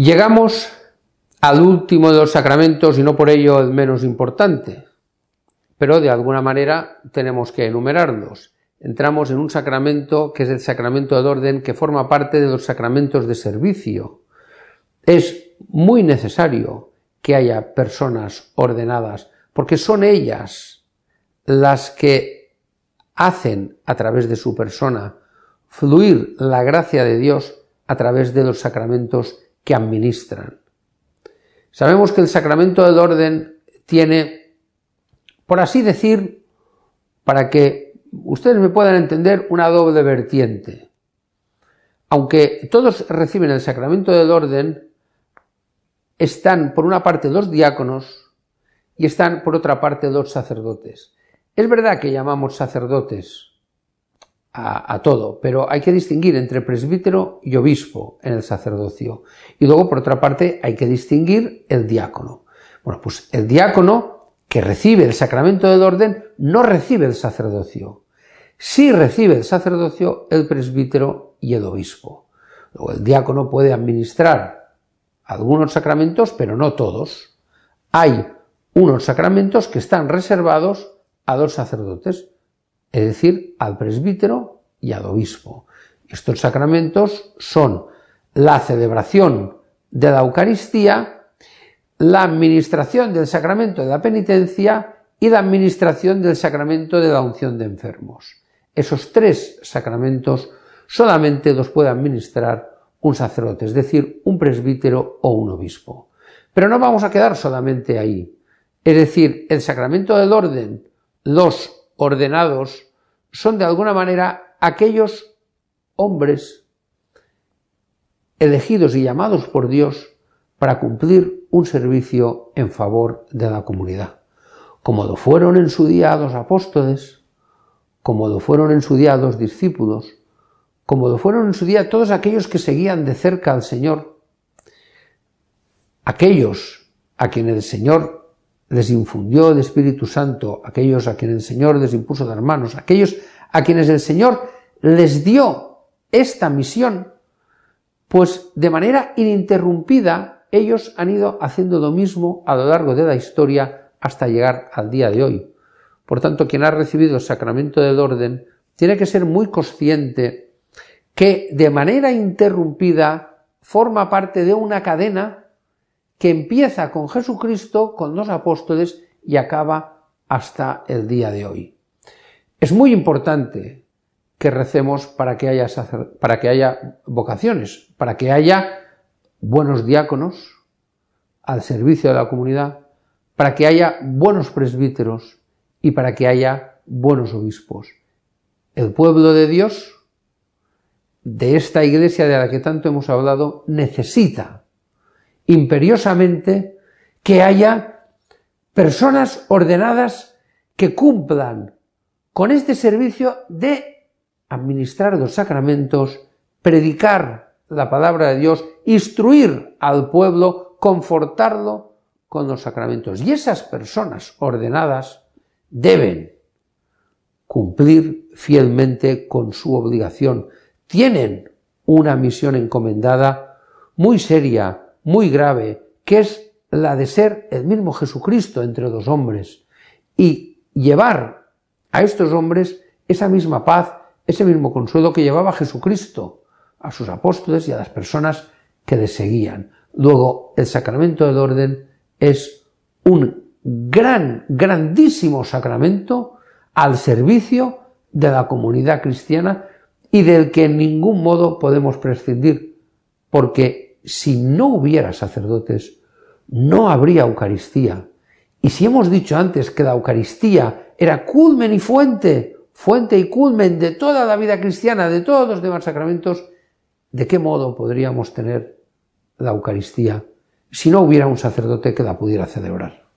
Llegamos al último de los sacramentos y no por ello el menos importante, pero de alguna manera tenemos que enumerarlos. Entramos en un sacramento que es el sacramento de orden que forma parte de los sacramentos de servicio. Es muy necesario que haya personas ordenadas, porque son ellas las que hacen a través de su persona fluir la gracia de Dios a través de los sacramentos que administran. Sabemos que el sacramento del orden tiene, por así decir, para que ustedes me puedan entender, una doble vertiente. Aunque todos reciben el sacramento del orden, están por una parte dos diáconos y están por otra parte dos sacerdotes. Es verdad que llamamos sacerdotes a, todo, pero hay que distinguir entre presbítero y obispo en el sacerdocio. Y luego, por otra parte, hay que distinguir el diácono. Bueno, pues el diácono que recibe el sacramento del orden no recibe el sacerdocio. Sí recibe el sacerdocio el presbítero y el obispo. Luego el diácono puede administrar algunos sacramentos, pero no todos. Hay unos sacramentos que están reservados a dos sacerdotes es decir, al presbítero y al obispo. Estos sacramentos son la celebración de la Eucaristía, la administración del sacramento de la penitencia y la administración del sacramento de la unción de enfermos. Esos tres sacramentos solamente los puede administrar un sacerdote, es decir, un presbítero o un obispo. Pero no vamos a quedar solamente ahí. Es decir, el sacramento del orden, los ordenados son de alguna manera aquellos hombres elegidos y llamados por Dios para cumplir un servicio en favor de la comunidad, como lo fueron en su día los apóstoles, como lo fueron en su día los discípulos, como lo fueron en su día todos aquellos que seguían de cerca al Señor, aquellos a quienes el Señor les infundió el Espíritu Santo, aquellos a quienes el Señor les impuso dar manos, aquellos a quienes el Señor les dio esta misión, pues de manera ininterrumpida ellos han ido haciendo lo mismo a lo largo de la historia hasta llegar al día de hoy. Por tanto, quien ha recibido el sacramento del orden tiene que ser muy consciente que de manera interrumpida forma parte de una cadena que empieza con Jesucristo, con los apóstoles y acaba hasta el día de hoy. Es muy importante que recemos para que haya, para que haya vocaciones, para que haya buenos diáconos al servicio de la comunidad, para que haya buenos presbíteros y para que haya buenos obispos. El pueblo de Dios, de esta iglesia de la que tanto hemos hablado, necesita imperiosamente que haya personas ordenadas que cumplan con este servicio de administrar los sacramentos, predicar la palabra de Dios, instruir al pueblo, confortarlo con los sacramentos. Y esas personas ordenadas deben cumplir fielmente con su obligación. Tienen una misión encomendada muy seria, muy grave, que es la de ser el mismo Jesucristo entre los hombres y llevar a estos hombres esa misma paz, ese mismo consuelo que llevaba Jesucristo a sus apóstoles y a las personas que le seguían. Luego, el sacramento del orden es un gran, grandísimo sacramento al servicio de la comunidad cristiana y del que en ningún modo podemos prescindir, porque si no hubiera sacerdotes, no habría Eucaristía. Y si hemos dicho antes que la Eucaristía era culmen y fuente, fuente y culmen de toda la vida cristiana, de todos los demás sacramentos, ¿de qué modo podríamos tener la Eucaristía si no hubiera un sacerdote que la pudiera celebrar?